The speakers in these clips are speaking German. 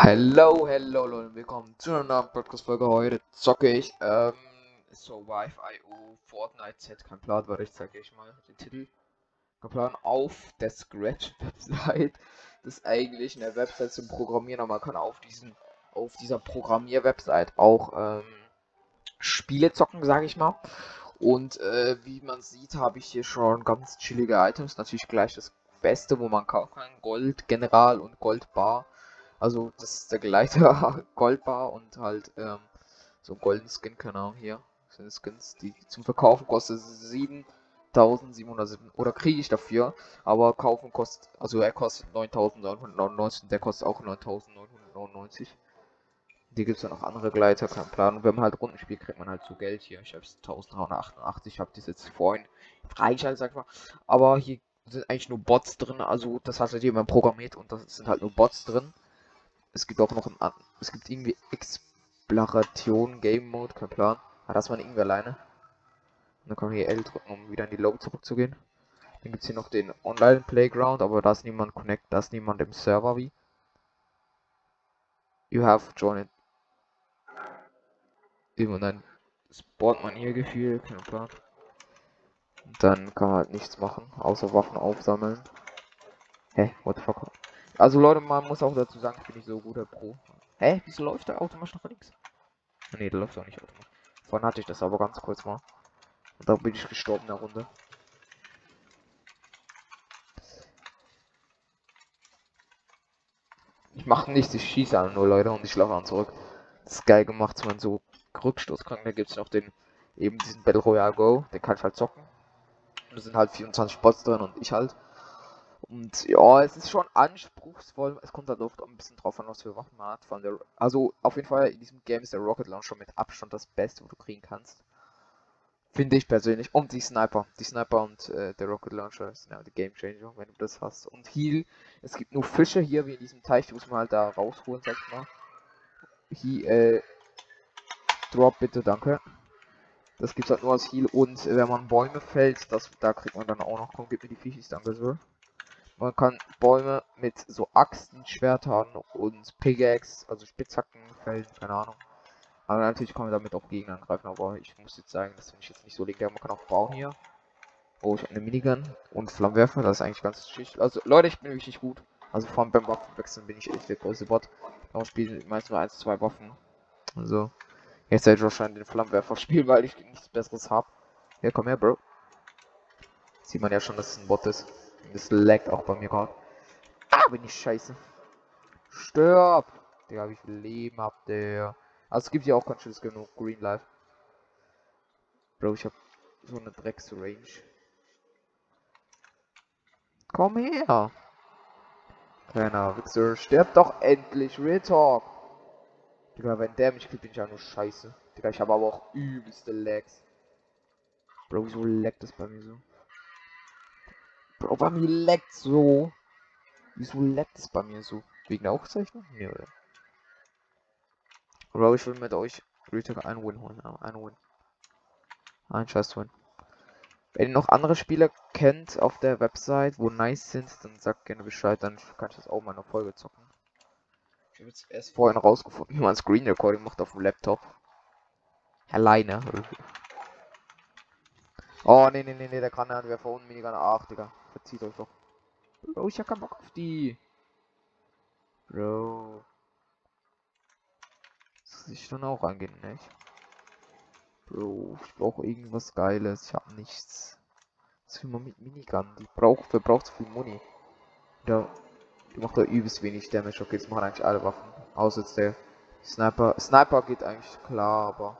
Hello, hello Leute, willkommen zu einer neuen Podcast-Folge. Heute zocke ich ähm, Survive.io Fortnite Z, kein Plan, warte, ich zeige euch mal den Titel. Kein Plan auf der Scratch-Website. Das ist eigentlich eine Website zum Programmieren, aber man kann auf diesen, auf dieser Programmier-Website auch ähm, Spiele zocken, sage ich mal. Und äh, wie man sieht, habe ich hier schon ganz chillige Items. Natürlich gleich das Beste, wo man kaufen kann. Gold General und Gold Bar. Also das ist der gleiche Goldbar und halt ähm, so ein golden Skin, keine Ahnung, hier sind Skins, die zum Verkaufen kostet 7707 oder kriege ich dafür, aber kaufen kostet, also er kostet 9999 und der kostet auch 9999. Die gibt es dann noch andere Gleiter, kein Plan. Und wenn man halt Runden spielt, kriegt man halt so Geld hier. Ich habe 1388, ich habe das jetzt vorhin freigeschaltet, sag ich mal. Aber hier sind eigentlich nur Bots drin, also das hat halt jemand programmiert und das sind halt nur Bots drin. Es gibt auch noch ein, es gibt irgendwie Exploration Game Mode, kein Plan. Ah, das war irgendwie alleine. Und dann kann man hier L drücken, um wieder in die Lobby zurückzugehen. Dann gibt es hier noch den Online Playground, aber da ist niemand connect, da ist niemand im Server wie. You have joined. Und dann spawnt man kein Plan. Und dann kann man halt nichts machen, außer Waffen aufsammeln. Hä? What the fuck? Also Leute, man muss auch dazu sagen, ich bin nicht so guter Pro. Hä? Wieso läuft der automatisch noch links? Ne, der läuft auch nicht automatisch. Vorhin hatte ich das aber ganz kurz mal. Und da bin ich gestorben in der Runde. Ich mache nichts, ich schieße an nur Leute und ich laufe an zurück. Das ist geil gemacht, wenn man so Rückstoß kann. Da gibt es noch den, eben diesen Battle Royale Go, den kann ich halt zocken. Und da sind halt 24 Spots drin und ich halt. Und ja, es ist schon anspruchsvoll. Es kommt halt oft ein bisschen drauf an, was für Waffen man hat. Von der, also auf jeden Fall in diesem Game ist der Rocket Launcher mit Abstand das Beste, wo du kriegen kannst. Finde ich persönlich. Und die Sniper. Die Sniper und äh, der Rocket Launcher sind ja die Game Changer, wenn du das hast. Und Heal. Es gibt nur Fische hier, wie in diesem Teich. Die muss man halt da rausholen, sag ich mal. Hier, äh. Drop bitte, danke. Das gibt's halt nur als Heal. Und äh, wenn man Bäume fällt, das, da kriegt man dann auch noch. Komm, gib mir die Fischis, danke, Sir. Man kann Bäume mit so Axten, Schwertern und Pickaxe, also Spitzhacken fällen, keine Ahnung. Aber natürlich kann man damit auch Gegner angreifen, aber ich muss jetzt sagen, das finde ich jetzt nicht so legendär. Man kann auch bauen hier. Oh, ich habe eine Minigun und Flammenwerfer, das ist eigentlich ganz schicht. Also Leute, ich bin wirklich gut. Also vor allem beim Waffenwechseln bin ich echt der größte Bot. Darum spiele ich meistens nur 1, 2 Waffen. Also, jetzt werde ich wahrscheinlich den Flammenwerfer spielen, weil ich nichts besseres habe. Ja, komm her, Bro. Sieht man ja schon, dass es ein Bot ist. Das laggt auch bei mir gerade. Ah, bin ich scheiße. Stirb! Digga, wie viel Leben habt ihr? Also es gibt ja auch ganz schön genug Green Life. Bro, ich hab so eine Drecks-Range. Komm her! Kleiner Wichser, stirb doch endlich, Real Talk! Digga, wenn der mich killt, bin ich ja nur scheiße. Digga, ich habe aber auch übelste Lags. Bro, wieso laggt das bei mir so? Bro, bei mir leckt so. Wieso leckt es bei mir so? Wegen der Aufzeichnung? Nee, oder? Bro, ich will mit euch Retake einen Win holen. Ja, einen Win. Ein scheiß Win. Wenn ihr noch andere Spieler kennt auf der Website, wo nice sind, dann sagt gerne Bescheid, dann kann ich das auch mal in einer Folge zocken. Ich habe jetzt erst vorhin rausgefunden, wie man Screen Recording macht auf dem Laptop. Alleine. Oh, nee, nee, nee, nee, der Granatwerfer und Minigun. Ach, Digga. Verzieht euch doch. Bro, ich hab keinen Bock auf die. Bro. Das ich dann auch angehen, nicht? Bro, ich brauche irgendwas Geiles. Ich hab nichts. Was will man mit Minigun? Die braucht, verbraucht viel Money. Ja, die macht da übelst wenig Damage. Okay, jetzt machen eigentlich alle Waffen. Außer jetzt der Sniper. Sniper geht eigentlich klar, aber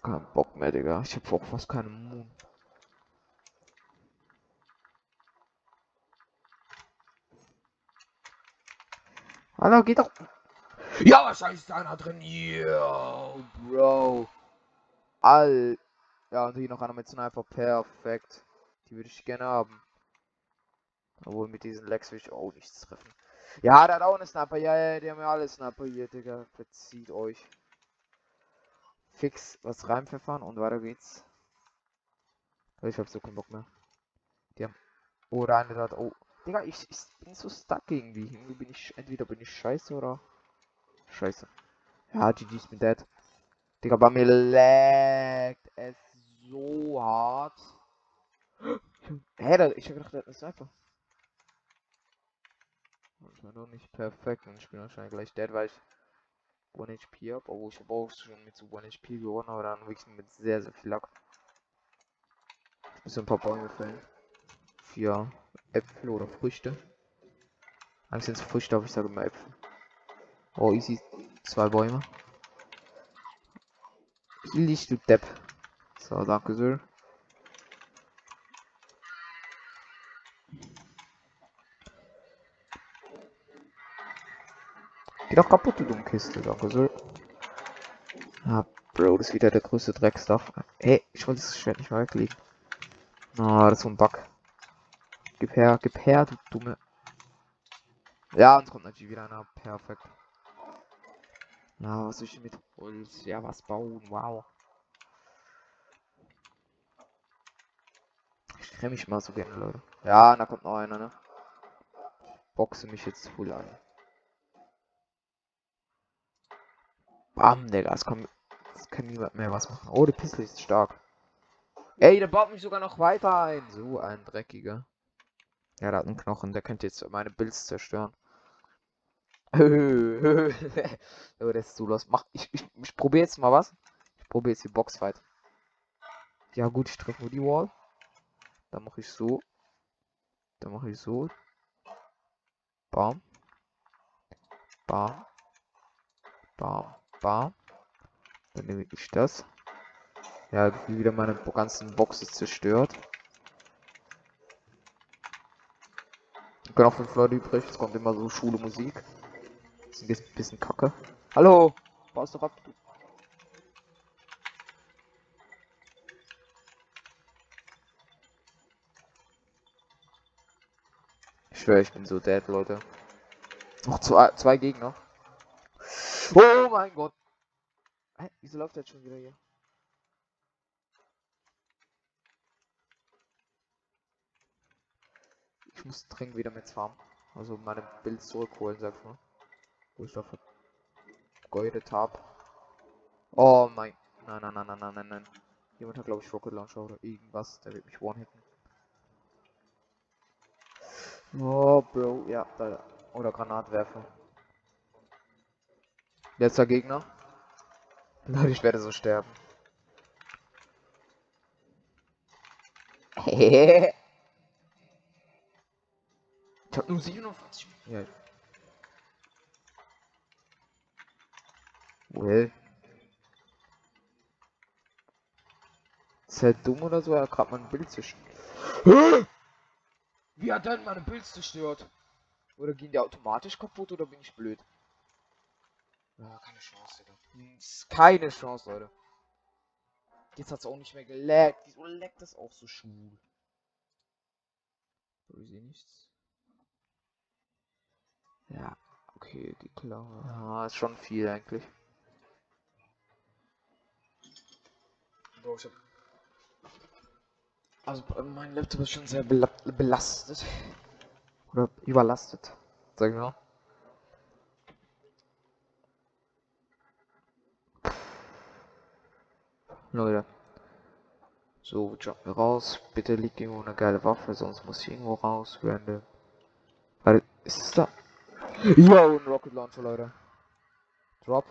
keinen Bock mehr, Digga. Ich hab auch fast keine Moon. Hallo, geht doch. Ja, wahrscheinlich ist einer drin. Yo, Bro. All. Ja, und hier noch einer mit Sniper. Perfekt. Die würde ich gerne haben. Obwohl mit diesen Lex will ich auch nichts treffen. Ja, der hat auch eine Sniper. Ja, ja, die haben ja alle Sniper hier, Digga. Verzieht euch fix was reinpfeffern und weiter geht's. Ich hab so keinen Bock mehr. Die haben. Oh, der eine hat. Oh. Digga, ich, ich bin so stuck irgendwie. Irgendwie bin ich, entweder bin ich scheiße oder scheiße. Ja, GG's mit dead. Digga, bei mir laggt es so hart. Hä, da, ich hab gedacht, das ist einfach. Das war doch nicht perfekt und ich bin wahrscheinlich gleich dead, weil ich 1 HP hab, obwohl ich auch schon mit so 1 HP gewonnen, aber dann wirklich mit sehr, sehr viel Lack. Ich muss ein paar Bäume fällen. Vier Äpfel oder Früchte. Eigentlich sind es Früchte, aber ich sage immer Äpfel. Oh, easy. Zwei Bäume. Licht, du Depp. So, danke sehr. Geh doch kaputt, du dumme Kiste, danke sehr. Ah, Bro, das ist wieder der größte Dreckstuff. Hey, ich wollte das Schwert nicht mal weglegen. Na, oh, das ist so ein Bug. Gib her, du dumme. Ja, uns kommt natürlich wieder einer. Perfekt. Na, was ich mit Holz? Ja, was bauen? Wow. Ich trenne mich mal so gerne, Leute. Ja, da kommt noch einer, ne? Boxe mich jetzt voll an. Bam, Digga, es kommt. Es kann niemand mehr was machen. Oh, die Pistole ist stark. Ey, der baut mich sogar noch weiter ein. So ein dreckiger. Ja, der hat einen Knochen, der könnte jetzt meine Builds zerstören. oh, der ist so los. Mach, ich, ich, ich probiere jetzt mal was. Ich probiere jetzt die Boxfight. Ja gut, ich treffe nur die Wall. Dann mache ich so. Dann mache ich so. Bam. Bam. Bam. Bam. Dann nehme ich das. Ja, wieder meine ganzen Boxes zerstört. Bin auch fünf Leute übrig. Es kommt immer so Schule Musik. Das ist ein bisschen kacke. Hallo! Baust doch ab, du. Ich schwöre, ich bin so dead, Leute. Noch zwei, zwei Gegner. Oh mein Gott. Hä? Wieso läuft der jetzt schon wieder hier? Ich muss dringend wieder mit farmen. Also meine Bild zurückholen, sag ich mal. Wo ich da vergeudet habe. Oh mein. Nein, nein, nein, nein, nein, nein, nein. Jemand hat glaube ich Rocket Launcher oder irgendwas. Der wird mich one-hitten. Oh, Bro. Ja, da. Oder Granatwerfer. Letzter Gegner. Leute, ich werde so sterben. ich hab nur 47. Ja. Well. Ist halt dumm oder so, er hat gerade mein Bild zerstört. Wie hat denn meine Bild zerstört? Oder gehen die automatisch kaputt oder bin ich blöd? Ja, keine Chance, Digga. Hm, keine Chance, Leute. Jetzt hat es auch nicht mehr gelaggt. Wieso leckt das auch so schwul? Ich sehe nichts. Ja, okay, die klar. Ja, ist schon viel eigentlich. Bro, ich hab also mein Laptop ist schon sehr belastet. Oder überlastet. Sag ich mal. Leute. So, jumpen wir raus. Bitte liegt irgendwo eine geile Waffe, sonst muss ich irgendwo raus. Random. Warte, ist es da? Ja, ein Rocket Launcher, Leute. Drop.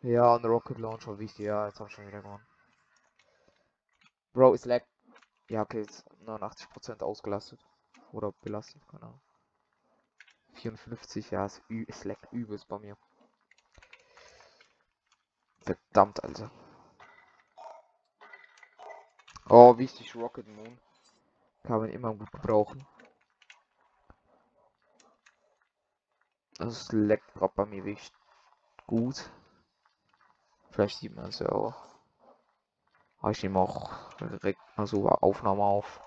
Ja, ein Rocket Launcher, wichtig. Ja, jetzt hab ich schon wieder gewonnen. Bro, ist lag. Ja, okay, ist 89% ausgelastet. Oder belastet, keine Ahnung. 54, ja, es, es lag übelst bei mir. Verdammt, Alter. Oh, wichtig, Rocket Moon. Kann man immer gut gebrauchen. Das leckt gerade bei mir wirklich gut. Vielleicht sieht man es ja auch. Aber ich nehme auch direkt mal so Aufnahme auf.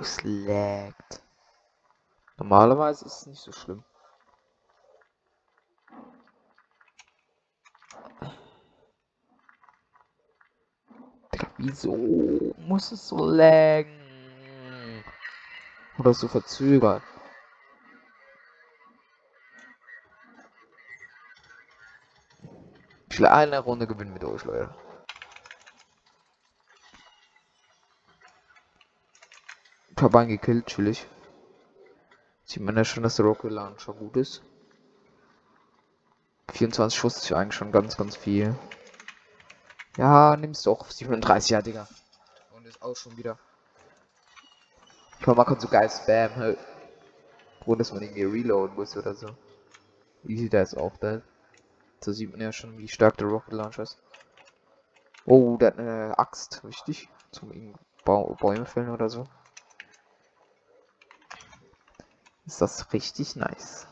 Es laggt. Normalerweise ist es nicht so schlimm. Wieso muss es so laggen? Oder so will eine Runde gewinnen mit euch, Leute. Ich habe einen gekillt, chillig. Sieht man ja schon, dass der Rocket Launcher gut ist. 24 Schuss ist eigentlich schon ganz, ganz viel. Ja, nimm's doch. 37, ja, Digga. Und ist auch schon wieder. Klar, man kann so geil spam, halt. Ohne dass man irgendwie reloaden muss oder so. Easy, da ist auch da. So sieht man ja schon, wie stark der Rocket Launcher ist. Oh, der hat eine Axt, richtig? Zum ba Bäume fällen oder so. Ist das richtig nice.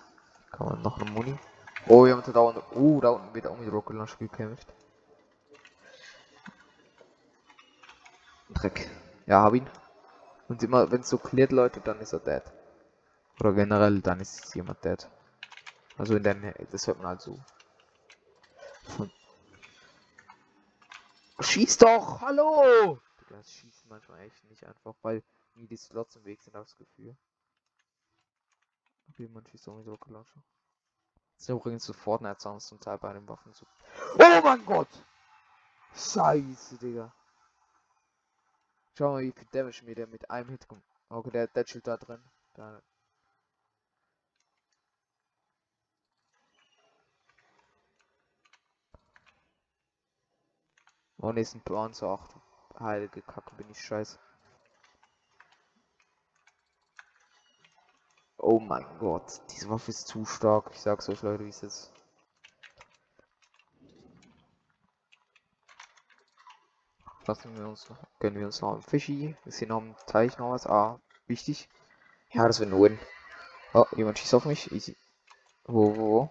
Kann man noch eine Muni? Oh, wir haben da unten. Oh, da unten wird auch mit Rocket Launcher gekämpft. Dreck. Ja, hab ihn. Und immer, wenn es so klärt, Leute, dann ist er dead. Oder generell, dann ist jemand dead. Also in der Nähe, das hört man halt so. Von Schieß doch! Hallo! Das schießt manchmal echt nicht einfach, weil nie die Slots im Weg sind, habe das Gefühl. Okay, man schießt auch mit so Launcher. Das ist übrigens so Fortnite-Sounds zum Teil bei den Waffen so. Oh mein Gott! Scheiße, Digga. Schau mal, wie viel Damage mir der mit einem Hit kommt. Okay, der, der chillt da drin. Da. Ne, ist ein Panzer. Ach, heilige Kacke, bin ich scheiße. Oh mein Gott, diese Waffe ist zu stark. Ich sag's euch, Leute, wie es ist. Lassen wir uns, gönnen wir uns noch ein Fischi. Ist hier noch im Teich noch was? Ah, wichtig. Ja, das wird nur Oh, jemand schießt auf mich. Easy. Wo, wo, wo?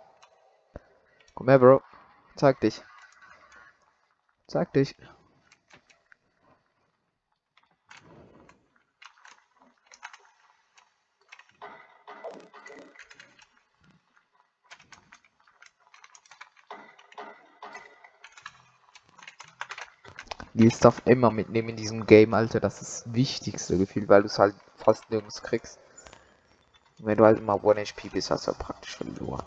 Komm her, Bro. Zeig dich. Zeig dich. Die Stuff immer mitnehmen in diesem Game, Alter. Das ist das wichtigste Gefühl, weil du es halt fast nirgends kriegst. Wenn du halt immer 1 HP bist, hast du halt praktisch verloren.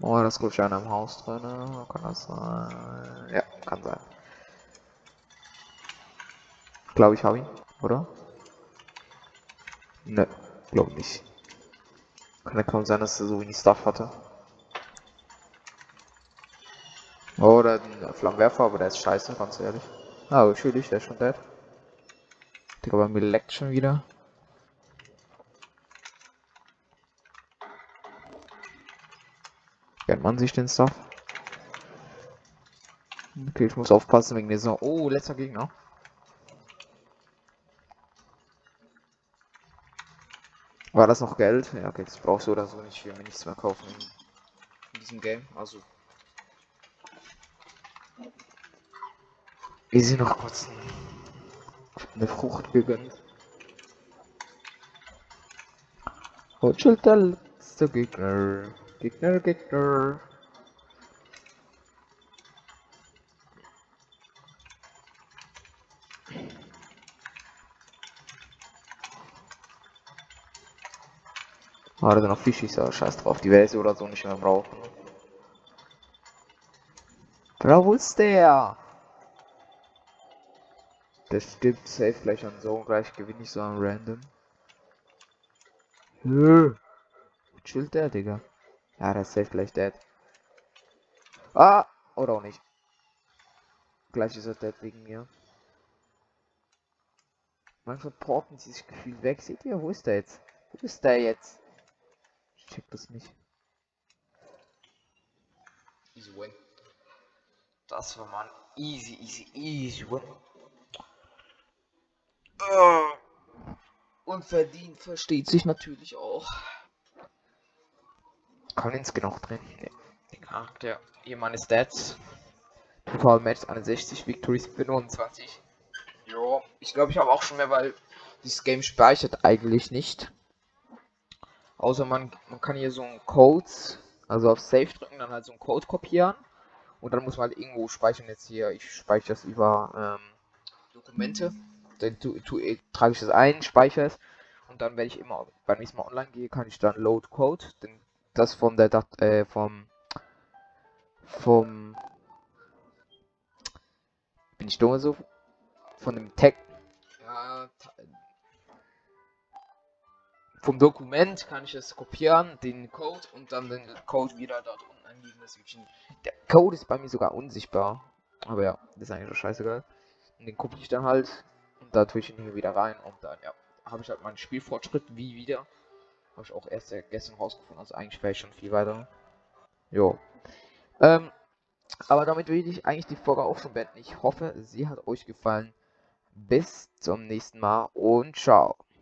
Oh, das ruft einer im Haus drin. Kann das sein? Ja, kann sein. Glaube ich, habe ihn, oder? Ne, glaube nicht. Kann ja kaum sein, dass er so wenig Stuff hatte. Oder ein Flammenwerfer, aber der ist scheiße, ganz ehrlich. Ah, oh, natürlich, der ist schon dead. Digga, bei mir leckt schon wieder. Kennt man sich den Stuff? Okay, ich muss aufpassen wegen dieser. Oh, letzter Gegner. War das noch Geld? Ja, okay, das brauchst du oder so nicht. Ich will mir nichts mehr kaufen in diesem Game. Also Wie sie noch kurz eine Frucht gegönnt. Und schon der Gegner. Gegner, Gegner. Ah, da sind noch Fischis, aber scheiß drauf, die Welt oder so nicht mehr brauchen. Bro, wo ist der? Der stirbt safe gleich an so und gleich gewinne ich so an random. Hö. Chillt der, Digga. Ja, der ist safe gleich dead. Ah! Oder auch nicht. Gleich ist er dead wegen mir. Manchmal porten sie sich gefühlt weg. Seht ihr, wo ist der jetzt? Wo ist der jetzt? Ich check das nicht. Easy win. Das war man easy, easy, easy. Uh. Und verdient versteht sich natürlich auch. Kann ins genau drin. Den Charakter. Hier meine Stats. Total Match 61, Victories 25. Jo, ich glaube, ich habe auch schon mehr, weil dieses Game speichert eigentlich nicht. Außer man, man kann hier so einen Codes Also auf Save drücken, dann halt so einen Code kopieren. Und dann muss man halt irgendwo speichern. Jetzt hier, ich speichere das über ähm, Dokumente. Dann tu, tu, äh, trage ich das ein, speichere es. Und dann, wenn ich immer beim nächsten Mal online gehe, kann ich dann Load Code. Denn das von der Dat äh, vom vom bin ich dumm so von dem Tag ja, vom Dokument kann ich es kopieren, den Code und dann den Code wieder dort unten eingeben. Deswegen, der Code ist bei mir sogar unsichtbar. Aber ja, das ist eigentlich scheißegal. Und den kopiere ich dann halt und da tue ich ihn hier wieder rein und dann ja, habe ich halt meinen Spielfortschritt wie wieder. Habe ich auch erst gestern rausgefunden, also eigentlich wäre ich schon viel weiter. Jo. Ähm, aber damit will ich eigentlich die Folge auch schon beenden. Ich hoffe, sie hat euch gefallen. Bis zum nächsten Mal und ciao.